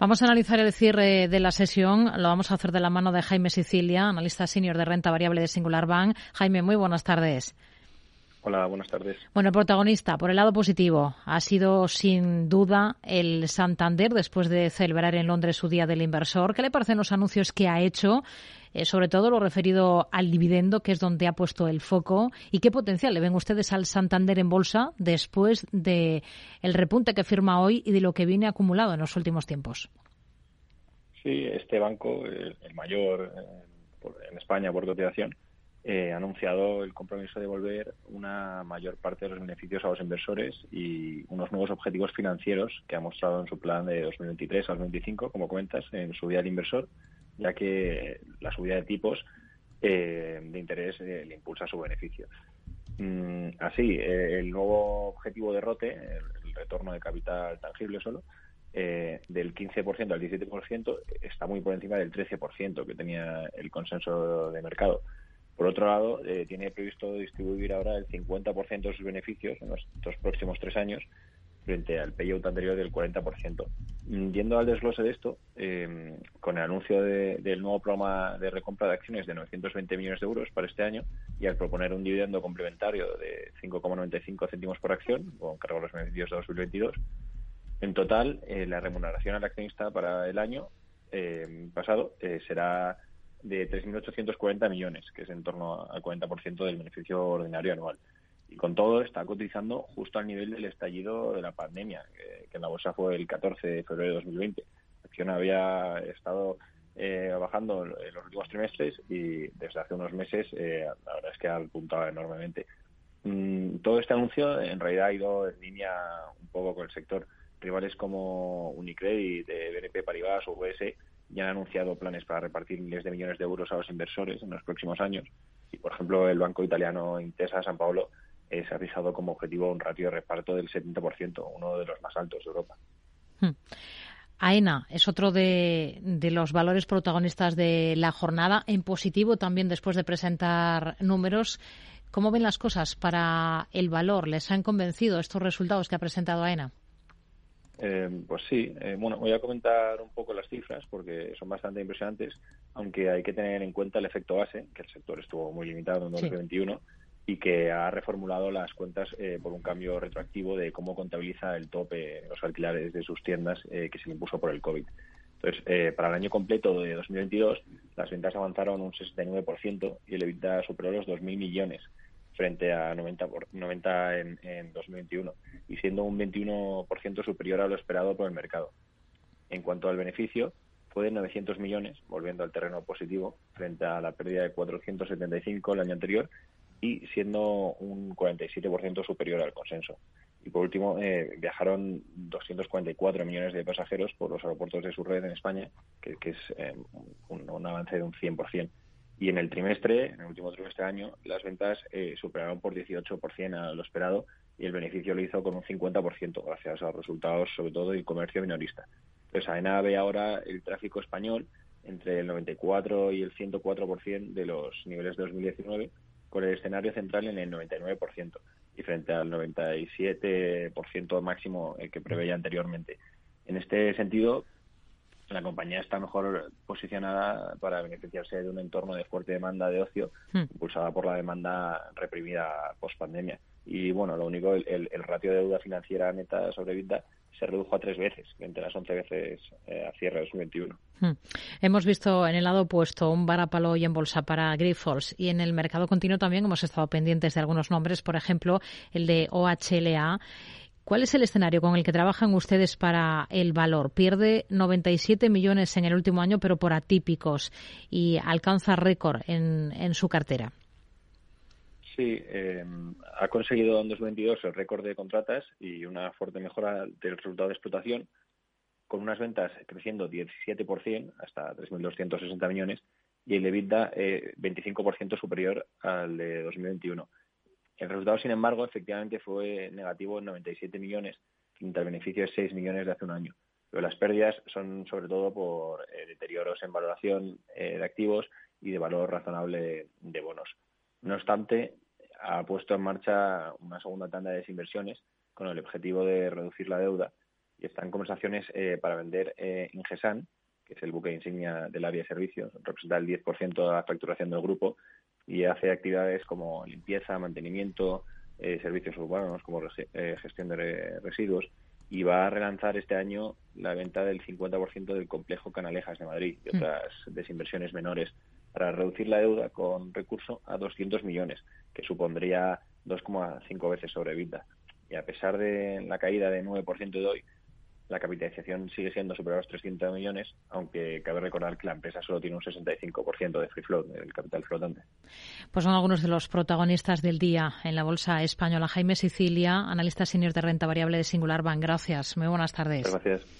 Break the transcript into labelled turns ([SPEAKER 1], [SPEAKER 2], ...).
[SPEAKER 1] Vamos a analizar el cierre de la sesión. Lo vamos a hacer de la mano de Jaime Sicilia, analista senior de renta variable de Singular Bank. Jaime, muy buenas tardes.
[SPEAKER 2] Hola, buenas tardes.
[SPEAKER 1] Bueno, el protagonista, por el lado positivo, ha sido sin duda el Santander después de celebrar en Londres su Día del Inversor. ¿Qué le parecen los anuncios que ha hecho? Eh, sobre todo lo referido al dividendo, que es donde ha puesto el foco. ¿Y qué potencial le ven ustedes al Santander en bolsa después de el repunte que firma hoy y de lo que viene acumulado en los últimos tiempos?
[SPEAKER 2] Sí, este banco, el, mayor eh, en España por cotización, eh, ha anunciado el compromiso de devolver una mayor parte de los beneficios a los inversores y unos nuevos objetivos financieros que ha mostrado en su plan de 2023 al 2025, como comentas, en su día del inversor, ya que la subida de tipos eh, de interés eh, le impulsa su beneficio. Mm, así, el nuevo objetivo de ROTE, el, retorno de capital tangible solo, del 15% al 17% está muy por encima del 13% que tenía el consenso de mercado. Por otro lado, eh, tiene previsto distribuir ahora el 50% de sus beneficios en los dos próximos tres años frente al payout anterior del 40%. Mm, yendo al desglose de esto, em, con el anuncio del nuevo programa de recompra de acciones de 920 millones de euros para este año y al proponer un dividendo complementario de 5,95 céntimos por acción, con cargo a los beneficios de 2022, en total eh, la remuneración al accionista para el año em, pasado eh, será de 3.840 millones, que es en torno al 40% del beneficio ordinario anual. Y con todo está cotizando justo al nivel del estallido de la pandemia, que, en la bolsa fue el 14 de febrero de 2020. La acción había estado eh, bajando en los últimos trimestres y desde hace unos meses eh, la verdad es que ha apuntado enormemente. Mm, todo este anuncio en realidad ha ido en línea un poco con el sector. Rivales como Unicredit, BNP Paribas o UBS ya han anunciado planes para repartir miles de millones de euros a los inversores en los próximos años. Y, por ejemplo, el banco italiano Intesa San Paolo eh, se ha fijado como objetivo un ratio de reparto del 70%, uno de los más altos de Europa. Hmm.
[SPEAKER 1] AENA es otro de, de, los valores protagonistas de la jornada, en positivo también después de presentar números. ¿Cómo ven las cosas para el valor? ¿Les han convencido estos resultados que ha presentado AENA?
[SPEAKER 2] Eh, pues sí, eh, bueno, voy a comentar un poco las cifras porque son bastante impresionantes, aunque hay que tener en cuenta el efecto base, que el sector estuvo muy limitado en 2021 y que ha reformulado las cuentas eh, por un cambio retroactivo de cómo contabiliza el tope los alquileres de sus tiendas que se le impuso por el COVID. Entonces, para el año completo de 2022, las ventas avanzaron un 69% y el EBITDA superó los 2.000 millones frente a 90, por, 90 en, en 2021 y siendo un 21% superior a lo esperado por el mercado. En cuanto al beneficio, fue de 900 millones, volviendo al terreno positivo, frente a la pérdida de 475 el año anterior y siendo un 47% superior al consenso. Y por último, eh, viajaron 244 millones de pasajeros por los aeropuertos de su red en España, que, es eh, un, un, avance de un 100%. Y en el trimestre, en el último trimestre de año, las ventas eh, superaron por 18% a lo esperado y el beneficio lo hizo con un 50% gracias a los resultados, sobre todo del comercio minorista. Entonces, AENA ve ahora el tráfico español entre el 94 y el 104% de los niveles de 2019, con el escenario central en el 99% y frente al 97% máximo eh, que preveía anteriormente. En este sentido, la compañía está mejor posicionada para beneficiarse de un entorno de fuerte demanda de ocio, hmm. impulsada por la demanda reprimida post pandemia. Y bueno, lo único, el, ratio de deuda financiera neta sobre vida se redujo a tres veces, entre las once veces eh, a cierre de 2021. Hmm.
[SPEAKER 1] Hemos visto en el lado opuesto un varapalo y en bolsa para Grifols y en el mercado continuo también hemos estado pendientes de algunos nombres, por ejemplo, el de OHLA ¿Cuál es el escenario con el que trabajan ustedes para el valor? Pierde 97 millones en el último año, pero por atípicos, y alcanza récord en, su cartera.
[SPEAKER 2] Sí, em, ha conseguido en 2022 el récord de contratas y una fuerte mejora del resultado de explotación, con unas ventas creciendo 17% hasta 3.260 millones y el EBITDA eh, 25% superior al de 2021. El resultado, sin embargo, efectivamente fue negativo en 97 millones, frente al beneficio de 6 millones de hace un año. Pero las pérdidas son sobre todo por eh, deterioros en valoración eh, de activos y de valor razonable de, bonos. No obstante, ha puesto en marcha una segunda tanda de desinversiones con el objetivo de reducir la deuda y está en conversaciones eh, para vender eh, Ingesan, que es el buque insignia del área de servicios, representa el 10% de la facturación del grupo y hace actividades como limpieza, mantenimiento, eh, servicios urbanos como eh, gestión de residuos y va a relanzar este año la venta del 50% del complejo Canalejas de Madrid y mm. otras desinversiones menores para reducir la deuda con recurso a 200 millones, que supondría 2,5 veces sobre vida. Y a pesar de la caída de 9% de hoy, la capitalización sigue siendo superior a los 300 millones, aunque cabe recordar que la empresa solo tiene un 65% de free float, del capital flotante.
[SPEAKER 1] Pues son algunos de los protagonistas del día en la bolsa española. Jaime Sicilia, analista senior de renta variable de Singular Bank. Gracias. Muy buenas tardes.
[SPEAKER 2] Gracias.